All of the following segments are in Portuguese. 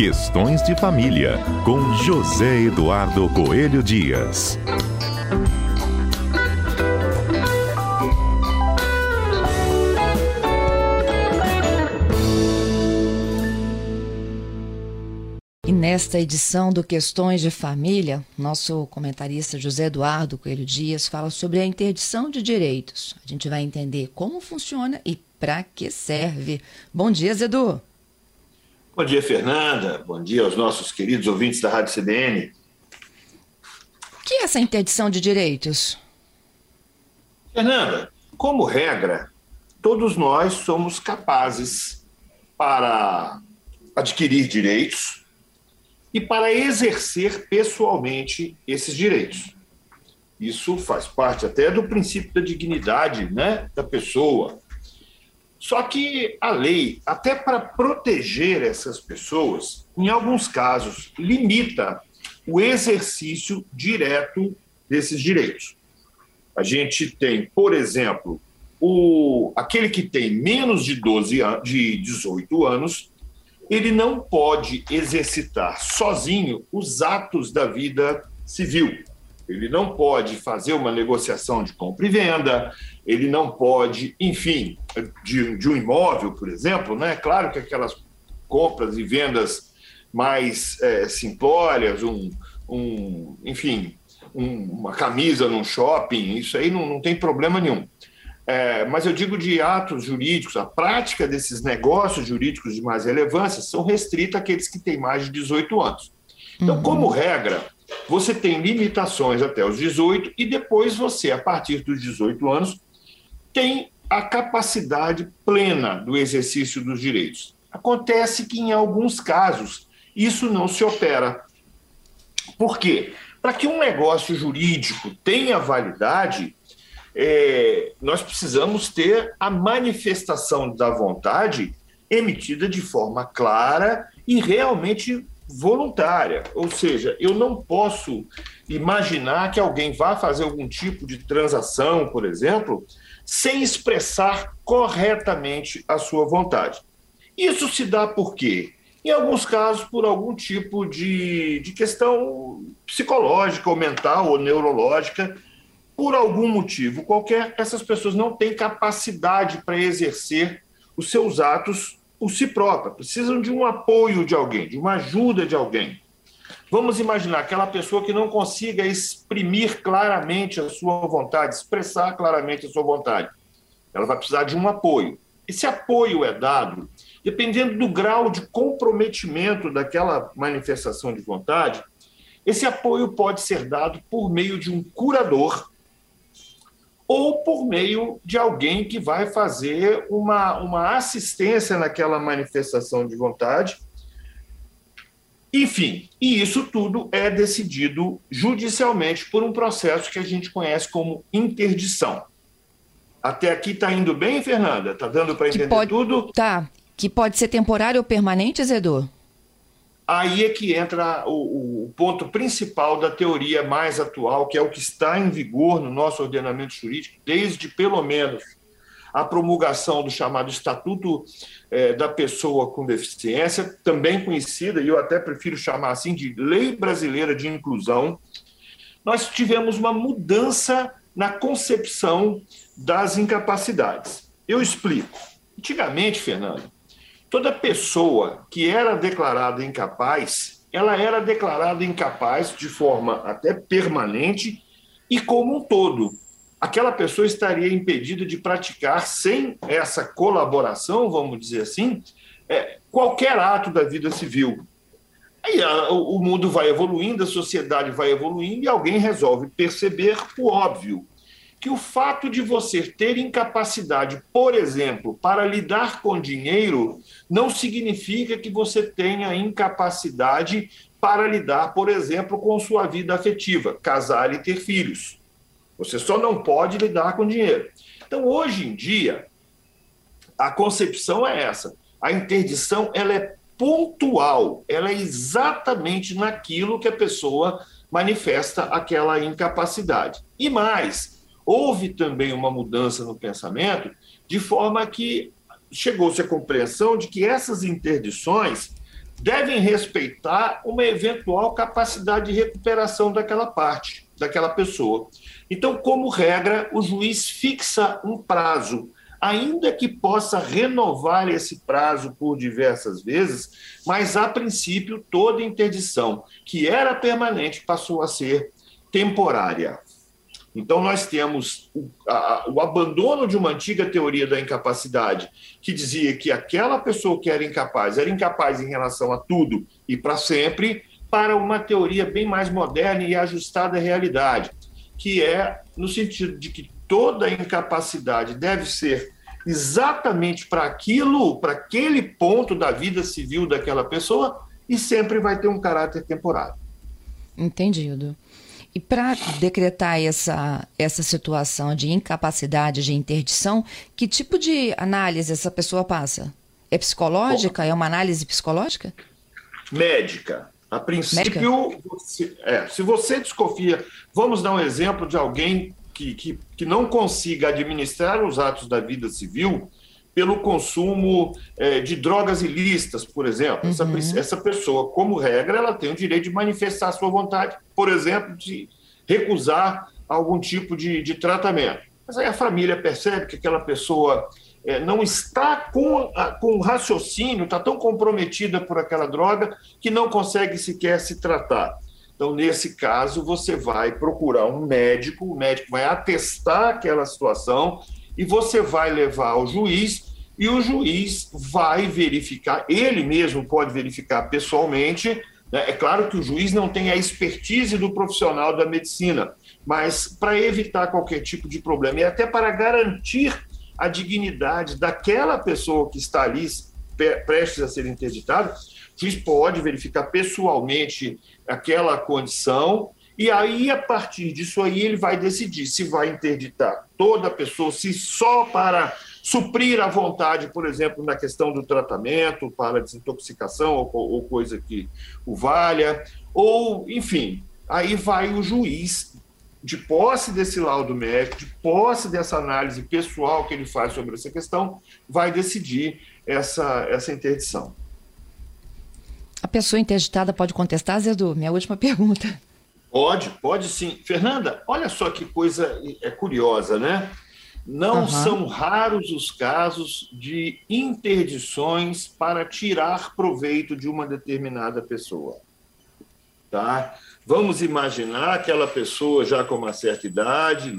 Questões de Família, com José Eduardo Coelho Dias. E nesta edição do Questões de Família, nosso comentarista José Eduardo Coelho Dias fala sobre a interdição de direitos. A gente vai entender como funciona e para que serve. Bom dia, Zedu. Bom dia, Fernanda. Bom dia aos nossos queridos ouvintes da Rádio CBN. O que é essa interdição de direitos? Fernanda, como regra, todos nós somos capazes para adquirir direitos e para exercer pessoalmente esses direitos. Isso faz parte até do princípio da dignidade né, da pessoa, só que a lei, até para proteger essas pessoas, em alguns casos, limita o exercício direto desses direitos. A gente tem, por exemplo, o, aquele que tem menos de 12 de 18 anos, ele não pode exercitar sozinho os atos da vida civil. Ele não pode fazer uma negociação de compra e venda, ele não pode, enfim, de, de um imóvel, por exemplo, né? Claro que aquelas compras e vendas mais é, simplórias, um, um enfim, um, uma camisa num shopping, isso aí não, não tem problema nenhum. É, mas eu digo de atos jurídicos, a prática desses negócios jurídicos de mais relevância são restritos àqueles que têm mais de 18 anos. Então, uhum. como regra, você tem limitações até os 18 e depois você, a partir dos 18 anos, tem a capacidade plena do exercício dos direitos. Acontece que, em alguns casos, isso não se opera. Por quê? Para que um negócio jurídico tenha validade, é, nós precisamos ter a manifestação da vontade emitida de forma clara e realmente voluntária. Ou seja, eu não posso imaginar que alguém vá fazer algum tipo de transação, por exemplo, sem expressar corretamente a sua vontade. Isso se dá por quê? Em alguns casos, por algum tipo de, de questão psicológica, ou mental, ou neurológica, por algum motivo qualquer, essas pessoas não têm capacidade para exercer os seus atos por si própria, precisam de um apoio de alguém, de uma ajuda de alguém. Vamos imaginar aquela pessoa que não consiga exprimir claramente a sua vontade, expressar claramente a sua vontade. Ela vai precisar de um apoio. Esse apoio é dado dependendo do grau de comprometimento daquela manifestação de vontade. Esse apoio pode ser dado por meio de um curador ou por meio de alguém que vai fazer uma, uma assistência naquela manifestação de vontade. Enfim, e isso tudo é decidido judicialmente por um processo que a gente conhece como interdição. Até aqui está indo bem, Fernanda? Está dando para entender pode, tudo? Tá. Que pode ser temporário ou permanente, Zedor? Aí é que entra o, o, ponto principal da teoria mais atual, que é o que está em vigor no nosso ordenamento jurídico desde pelo menos a promulgação do chamado Estatuto é, da Pessoa com Deficiência, também conhecida, e eu até prefiro chamar assim, de Lei Brasileira de Inclusão. Nós tivemos uma mudança na concepção das incapacidades. Eu explico. Antigamente, Fernando, toda pessoa que era declarada incapaz, ela era declarada incapaz de forma até permanente e como um todo. Aquela pessoa estaria impedida de praticar, sem essa colaboração, vamos dizer assim, é, qualquer ato da vida civil. Aí o mundo vai evoluindo, a sociedade vai evoluindo e alguém resolve perceber o óbvio que o fato de você ter incapacidade, por exemplo, para lidar com dinheiro, não significa que você tenha incapacidade para lidar, por exemplo, com sua vida afetiva, casar e ter filhos. Você só não pode lidar com dinheiro. Então, hoje em dia, a concepção é essa. A interdição ela é pontual, ela é exatamente naquilo que a pessoa manifesta aquela incapacidade. E mais, houve também uma mudança no pensamento, de forma que chegou-se à compreensão de que essas interdições devem respeitar uma eventual capacidade de recuperação daquela parte, daquela pessoa. Então, como regra, o juiz fixa um prazo, ainda que possa renovar esse prazo por diversas vezes, mas a princípio toda interdição que era permanente passou a ser temporária. Então, nós temos o, a, o, abandono de uma antiga teoria da incapacidade, que dizia que aquela pessoa que era incapaz era incapaz em relação a tudo e para sempre, para uma teoria bem mais moderna e ajustada à realidade, que é no sentido de que toda incapacidade deve ser exatamente para aquilo, para aquele ponto da vida civil daquela pessoa e sempre vai ter um caráter temporário. Entendido. E para decretar essa, essa situação de incapacidade de interdição, que tipo de análise essa pessoa passa? É psicológica? Bom, é uma análise psicológica? Médica. A princípio, você, é, se você desconfia, vamos dar um exemplo de alguém que, que, que não consiga administrar os atos da vida civil pelo consumo é, de drogas ilícitas, por exemplo. Uhum. Essa, essa pessoa, como regra, ela tem o direito de manifestar sua vontade, por exemplo, de recusar algum tipo de, de tratamento. Mas aí a família percebe que aquela pessoa é, não está com, a, com o raciocínio, está tão comprometida por aquela droga que não consegue sequer se tratar. Então, nesse caso, você vai procurar um médico, o médico vai atestar aquela situação e você vai levar ao juiz e o juiz vai verificar, ele mesmo pode verificar pessoalmente. Né? É claro que o juiz não tem a expertise do profissional da medicina, mas para evitar qualquer tipo de problema e até para garantir a dignidade daquela pessoa que está ali prestes a ser interditada, o juiz pode verificar pessoalmente aquela condição e aí, a partir disso aí, ele vai decidir se vai interditar toda a pessoa, se só para suprir a vontade, por exemplo, na questão do tratamento, para desintoxicação ou, ou coisa que o valha, ou, enfim, aí vai o juiz, de posse desse laudo médico, de posse dessa análise pessoal que ele faz sobre essa questão, vai decidir essa, essa interdição. A pessoa interditada pode contestar, Zedu? Minha última pergunta. Pode, pode sim. Fernanda, olha só que coisa é curiosa, né? Não uhum. são raros os casos de interdições para tirar proveito de uma determinada pessoa. Tá? Vamos imaginar aquela pessoa já com uma certa idade,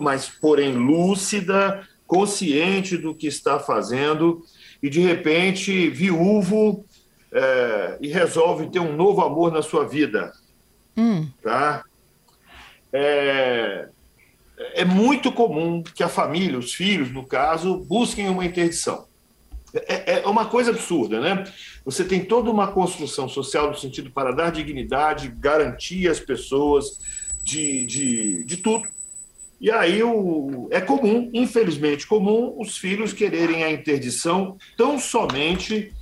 mas porém lúcida, consciente do que está fazendo e de repente viúvo é, e resolve ter um novo amor na sua vida Hum. Tá? É, é muito comum que a família, os filhos, no caso, busquem uma interdição. É, é, uma coisa absurda, né? Você tem toda uma construção social no sentido para dar dignidade, garantir às pessoas de, de, de tudo. E aí o, é comum, infelizmente comum, os filhos quererem a interdição tão somente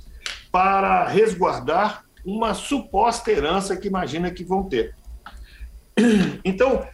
para resguardar uma suposta herança que imagina que vão ter. Então,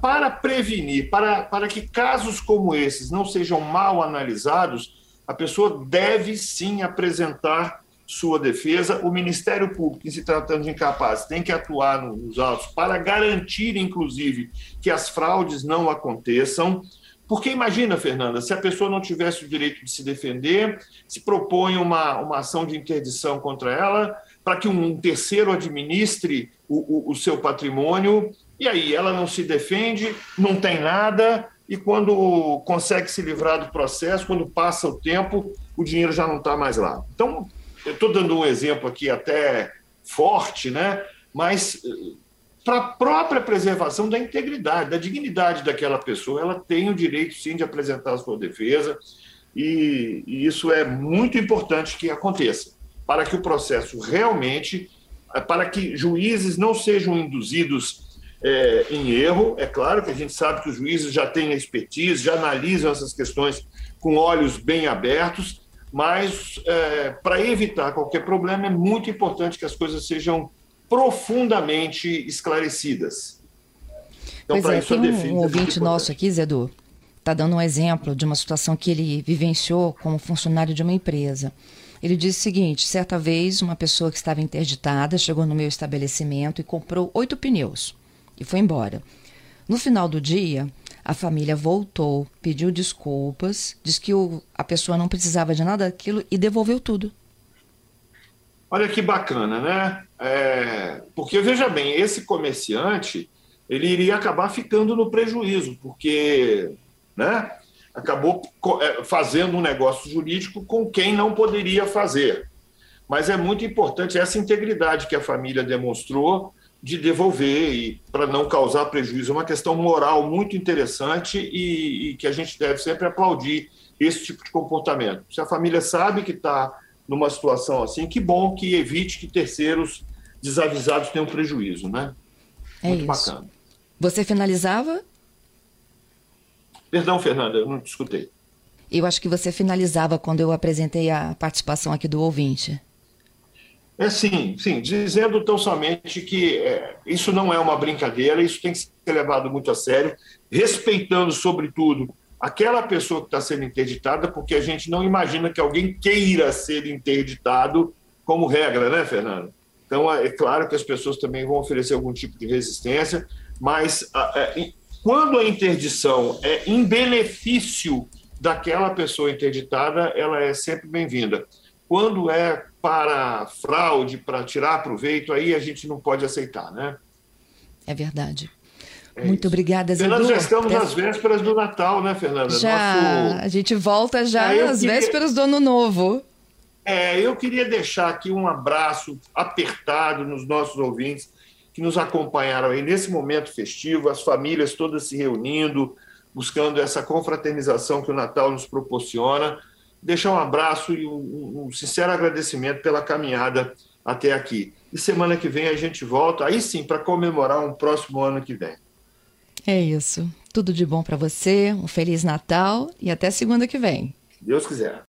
para prevenir, para, para que casos como esses não sejam mal analisados, a pessoa deve sim apresentar sua defesa. O Ministério Público, em se tratando de incapaz, tem que atuar nos autos para garantir, inclusive, que as fraudes não aconteçam. Porque imagina, Fernanda, se a pessoa não tivesse o direito de se defender, se propõe uma, uma ação de interdição contra ela, para que um terceiro administre o, o, o seu patrimônio, e aí ela não se defende, não tem nada, e quando consegue se livrar do processo, quando passa o tempo, o dinheiro já não está mais lá. Então, eu estou dando um exemplo aqui até forte, né? mas para a própria preservação da integridade, da dignidade daquela pessoa, ela tem o direito, sim, de apresentar a sua defesa, e, e isso é muito importante que aconteça para que o processo realmente, eh, para que juízes não sejam induzidos é, em erro. É claro que a gente sabe que os juízes já têm expertise, já analisam essas questões com olhos bem abertos, mas é, para evitar qualquer problema é muito importante que as coisas sejam profundamente esclarecidas. Então, pois é, isso, tem um, um ouvinte nosso aqui, Zedu, está dando um exemplo de uma situação que ele vivenciou como funcionário de uma empresa Ele disse o seguinte: certa vez, uma pessoa que estava interditada chegou no meu estabelecimento e comprou oito pneus e foi embora. No final do dia, a família voltou, pediu desculpas, disse que o, a pessoa não precisava de nada daquilo e devolveu tudo. Olha que bacana, né? É, porque veja bem, esse comerciante ele iria acabar ficando no prejuízo, porque né, acabou é, fazendo um negócio jurídico com quem não poderia fazer. Mas é muito importante essa integridade que a família demonstrou de devolver e para não causar prejuízo. É uma questão moral muito interessante e, e, que a gente deve sempre aplaudir esse tipo de comportamento. Se a família sabe que está numa situação assim, que bom que evite que terceiros desavisados tenham prejuízo, né? É muito isso. bacana. Você finalizava? Perdão, Fernanda, eu não te escutei. Eu acho que você finalizava quando eu apresentei a participação aqui do ouvinte. É sim, sim, dizendo tão somente que é, isso não é uma brincadeira, isso tem que ser levado muito a sério, respeitando, sobretudo, aquela pessoa que está sendo interditada, porque a gente não imagina que alguém queira ser interditado como regra, né, Fernando? Então, é, é claro que as pessoas também vão oferecer algum tipo de resistência, mas é, quando a interdição é em benefício daquela pessoa interditada, ela é sempre bem-vinda. Quando é para fraude, para tirar proveito, aí a gente não pode aceitar, né? É verdade. É Muito isso. obrigada, Zé. Fernando, já estamos às vésperas do Natal, né, Fernanda? Já, Nosso... a gente volta já é, às queria... vésperas do Ano Novo. É, eu queria deixar aqui um abraço apertado nos nossos ouvintes que nos acompanharam aí nesse momento festivo, as famílias todas se reunindo, buscando essa confraternização que o Natal nos proporciona deixar um abraço e um, um, sincero agradecimento pela caminhada até aqui. E semana que vem a gente volta, aí sim, para comemorar um próximo ano que vem. É isso. Tudo de bom para você, um Feliz Natal e até segunda que vem. Deus quiser.